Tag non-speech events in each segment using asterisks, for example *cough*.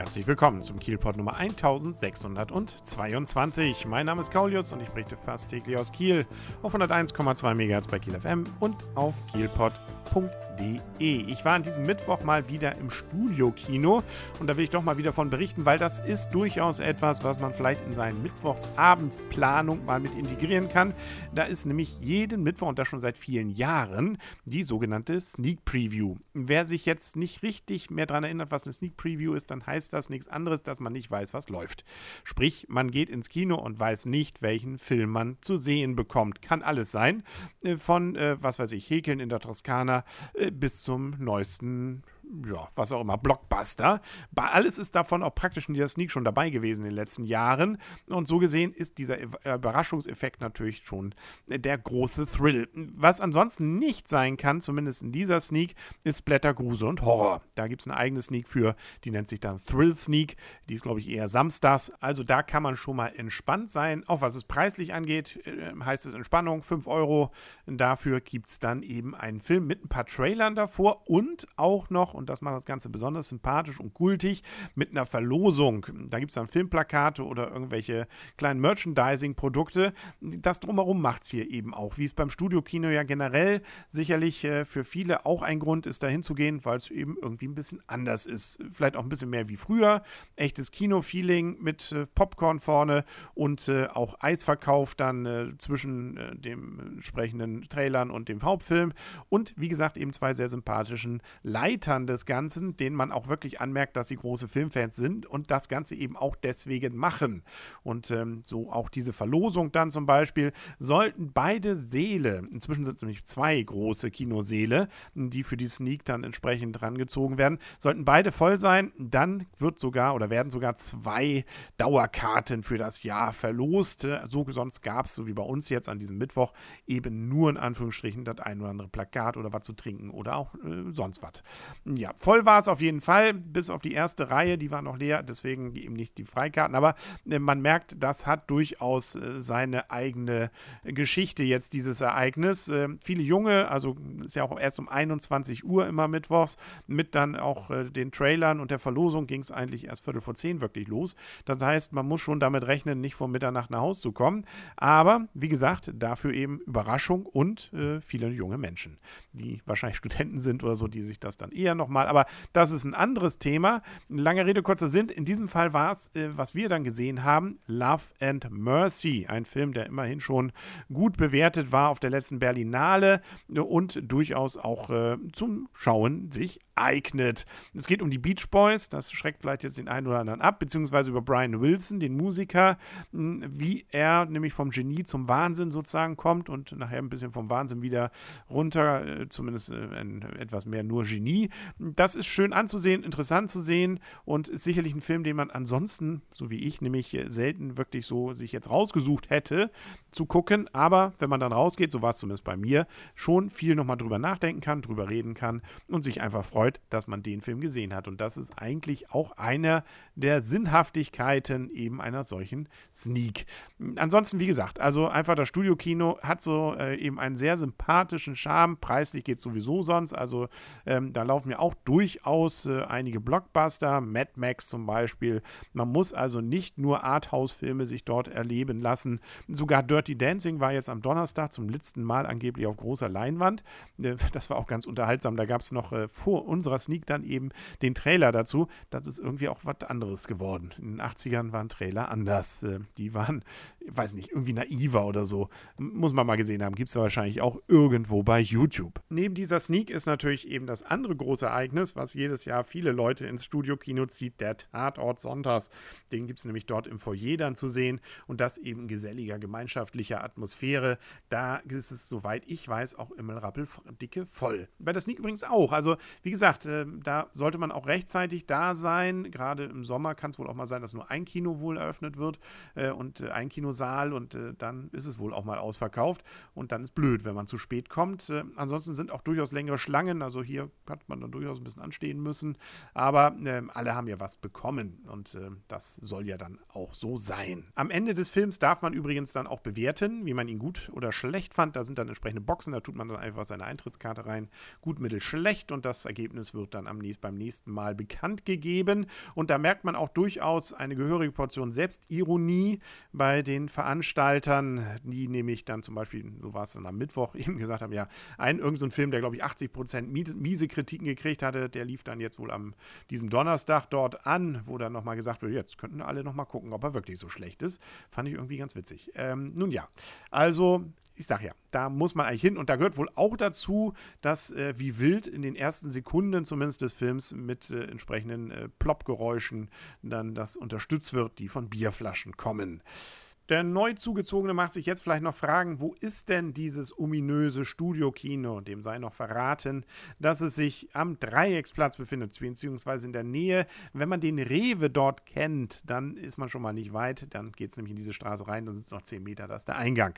Herzlich willkommen zum Kielpot Nummer 1622. Mein Name ist Kaulius und ich berichte fast täglich aus Kiel auf 101,2 MHz bei Kiel FM und auf kielpot.de www.kino.de. Ich war an diesem Mittwoch mal wieder im Studio-Kino und da will ich doch mal wieder von berichten, weil das ist durchaus etwas, was man vielleicht in seinen Mittwochsabendsplanung mal mit integrieren kann. Da ist nämlich jeden Mittwoch und das schon seit vielen Jahren die sogenannte Sneak Preview. Wer sich jetzt nicht richtig mehr daran erinnert, was eine Sneak Preview ist, dann heißt das nichts anderes, dass man nicht weiß, was läuft. Sprich, man geht ins Kino und weiß nicht, welchen Film man zu sehen bekommt. Kann alles sein. Äh, von, äh, was weiß ich, Häkeln in der Toskana äh, bis zum neuesten ja, was auch immer, Blockbuster. Alles ist davon auch praktisch in dieser Sneak schon dabei gewesen in den letzten Jahren. Und so gesehen ist dieser Überraschungseffekt natürlich schon der große Thrill. Was ansonsten nicht sein kann, zumindest in dieser Sneak, ist Blätter, Grusel und Horror. Da gibt es eine eigene Sneak für, die nennt sich dann Thrill Sneak. Die ist, glaube ich, eher samstags. Also da kann man schon mal entspannt sein. Auch was es preislich angeht, äh, heißt es Entspannung, 5 Euro. Dafür gibt es dann eben einen Film mit ein paar Trailern davor und auch noch, und das macht das Ganze besonders sympathisch und kultig, mit einer Verlosung. Da gibt es dann Filmplakate oder irgendwelche kleinen Merchandising-Produkte. Das drumherum macht es hier eben auch, wie es beim Studiokino ja generell sicherlich äh, für viele auch ein Grund ist, da hinzugehen, weil es eben irgendwie ein bisschen anders ist. Vielleicht auch ein bisschen mehr wie früher. Echtes Kino-Feeling mit äh, Popcorn vorne und äh, auch Eisverkauf dann äh, zwischen äh, dem entsprechenden Trailern und dem Hauptfilm. Und wie gesagt, eben zwei sehr sympathischen Leitern des Ganzen, denen man auch wirklich anmerkt, dass sie große Filmfans sind und das Ganze eben auch deswegen machen. Und ähm, so auch diese Verlosung dann zum Beispiel, sollten beide Seele, inzwischen sind es nämlich zwei große Kinoseele, die für die Sneak dann entsprechend rangezogen werden, sollten beide voll sein, dann wird sogar oder werden sogar zwei Dauerkarten für das Jahr verlost. So sonst gab es, so wie bei uns jetzt an diesem Mittwoch, eben nur in Anführungsstrichen das ein oder andere Plakat oder was zu trinken oder auch äh, sonst was ja, voll war es auf jeden Fall, bis auf die erste Reihe, die war noch leer, deswegen eben nicht die Freikarten. Aber äh, man merkt, das hat durchaus äh, seine eigene Geschichte jetzt, dieses Ereignis. Äh, viele Junge, also ist ja auch erst um 21 Uhr immer mittwochs, mit dann auch äh, den Trailern und der Verlosung ging es eigentlich erst Viertel vor zehn wirklich los. Das heißt, man muss schon damit rechnen, nicht vor Mitternacht nach Hause zu kommen. Aber wie gesagt, dafür eben Überraschung und äh, viele junge Menschen, die wahrscheinlich *laughs* Studenten sind oder so, die sich das dann eher nochmal, aber das ist ein anderes Thema. Lange Rede, kurzer Sinn. In diesem Fall war es, äh, was wir dann gesehen haben, Love and Mercy. Ein Film, der immerhin schon gut bewertet war auf der letzten Berlinale und durchaus auch äh, zum Schauen sich eignet. Es geht um die Beach Boys, das schreckt vielleicht jetzt den einen oder anderen ab, beziehungsweise über Brian Wilson, den Musiker, hm, wie er nämlich vom Genie zum Wahnsinn sozusagen kommt und nachher ein bisschen vom Wahnsinn wieder runter, äh, zumindest ein, etwas mehr nur Genie das ist schön anzusehen, interessant zu sehen und ist sicherlich ein Film, den man ansonsten, so wie ich, nämlich selten wirklich so sich jetzt rausgesucht hätte zu gucken. Aber wenn man dann rausgeht, so war es zumindest bei mir, schon viel nochmal drüber nachdenken kann, drüber reden kann und sich einfach freut, dass man den Film gesehen hat. Und das ist eigentlich auch einer der Sinnhaftigkeiten eben einer solchen Sneak. Ansonsten, wie gesagt, also einfach das Studiokino hat so äh, eben einen sehr sympathischen Charme. Preislich geht es sowieso sonst. Also ähm, da laufen ja auch durchaus äh, einige Blockbuster, Mad Max zum Beispiel. Man muss also nicht nur Arthouse-Filme sich dort erleben lassen. Sogar Dirty Dancing war jetzt am Donnerstag zum letzten Mal angeblich auf großer Leinwand. Äh, *laughs* das war auch ganz unterhaltsam. Da gab es noch äh, vor unserer Sneak dann eben den Trailer dazu. Das ist irgendwie auch was anderes geworden. In den 80ern waren Trailer anders. Äh, die waren, weiß nicht, irgendwie naiver oder so. Muss man mal gesehen haben. Gibt es wahrscheinlich auch irgendwo bei YouTube. Neben dieser Sneak ist natürlich eben das andere große Ereignis, was jedes Jahr viele Leute ins Studiokino zieht, der Tatort Sonntags. Den gibt es nämlich dort im Foyer dann zu sehen und das eben geselliger, gemeinschaftlicher Atmosphäre. Da ist es, soweit ich weiß, auch immer rappeldicke voll. Bei der Sneak übrigens auch. Also, wie gesagt, äh, da sollte man auch rechtzeitig da sein. Gerade im Sommer kann es wohl auch mal sein, dass nur ein Kino wohl eröffnet wird äh, und äh, ein Kino Saal und dann ist es wohl auch mal ausverkauft und dann ist blöd, wenn man zu spät kommt. Ansonsten sind auch durchaus längere Schlangen, also hier hat man dann durchaus ein bisschen anstehen müssen, aber äh, alle haben ja was bekommen und äh, das soll ja dann auch so sein. Am Ende des Films darf man übrigens dann auch bewerten, wie man ihn gut oder schlecht fand. Da sind dann entsprechende Boxen, da tut man dann einfach seine Eintrittskarte rein. Gut, mittel, schlecht und das Ergebnis wird dann am nächsten, beim nächsten Mal bekannt gegeben. Und da merkt man auch durchaus eine gehörige Portion Selbstironie bei den Veranstaltern, die nämlich dann zum Beispiel, so war es dann am Mittwoch, *laughs* eben gesagt haben, ja, ein irgendein so Film, der glaube ich 80 Prozent miese Kritiken gekriegt hatte, der lief dann jetzt wohl am diesem Donnerstag dort an, wo dann nochmal gesagt wird, jetzt könnten alle nochmal gucken, ob er wirklich so schlecht ist. Fand ich irgendwie ganz witzig. Ähm, nun ja, also ich sag ja, da muss man eigentlich hin und da gehört wohl auch dazu, dass äh, wie wild in den ersten Sekunden zumindest des Films mit äh, entsprechenden äh, Plop-Geräuschen dann das unterstützt wird, die von Bierflaschen kommen. Der neu zugezogene macht sich jetzt vielleicht noch fragen, wo ist denn dieses ominöse Studiokino? Dem sei noch verraten, dass es sich am Dreiecksplatz befindet, beziehungsweise in der Nähe. Wenn man den Rewe dort kennt, dann ist man schon mal nicht weit. Dann geht es nämlich in diese Straße rein, dann sind es noch 10 Meter, da ist der Eingang.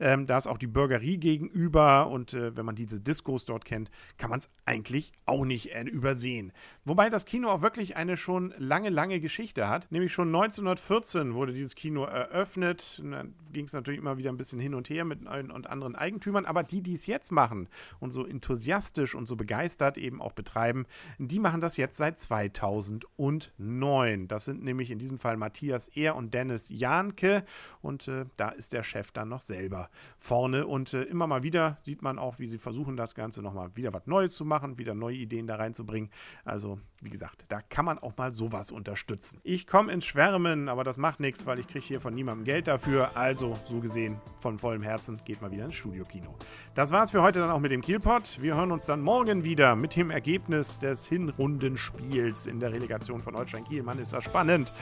Ähm, da ist auch die Bürgerie gegenüber und äh, wenn man diese Diskos dort kennt, kann man es eigentlich auch nicht äh, übersehen. Wobei das Kino auch wirklich eine schon lange, lange Geschichte hat. Nämlich schon 1914 wurde dieses Kino eröffnet gegründet. Und dann ging es natürlich immer wieder ein bisschen hin und her mit neuen und anderen Eigentümern. Aber die, die es jetzt machen und so enthusiastisch und so begeistert eben auch betreiben, die machen das jetzt seit 2009. Das sind nämlich in diesem Fall Matthias Ehr und Dennis Jahnke. Und äh, da ist der Chef dann noch selber vorne. Und äh, immer mal wieder sieht man auch, wie sie versuchen, das Ganze nochmal wieder was Neues zu machen, wieder neue Ideen da reinzubringen. Also, wie gesagt, da kann man auch mal sowas unterstützen. Ich komme ins Schwärmen, aber das macht nichts, weil ich kriege hier von niemandem Geld Geld dafür. Also, so gesehen, von vollem Herzen geht mal wieder ins Studio-Kino. Das war's für heute dann auch mit dem Kielpot. Wir hören uns dann morgen wieder mit dem Ergebnis des Hinrundenspiels in der Relegation von Holstein Kiel. Mann, ist das spannend.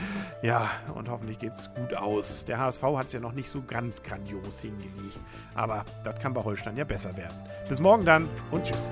Ja, und hoffentlich geht's gut aus. Der HSV hat es ja noch nicht so ganz grandios hingelegt. Aber das kann bei Holstein ja besser werden. Bis morgen dann und tschüss.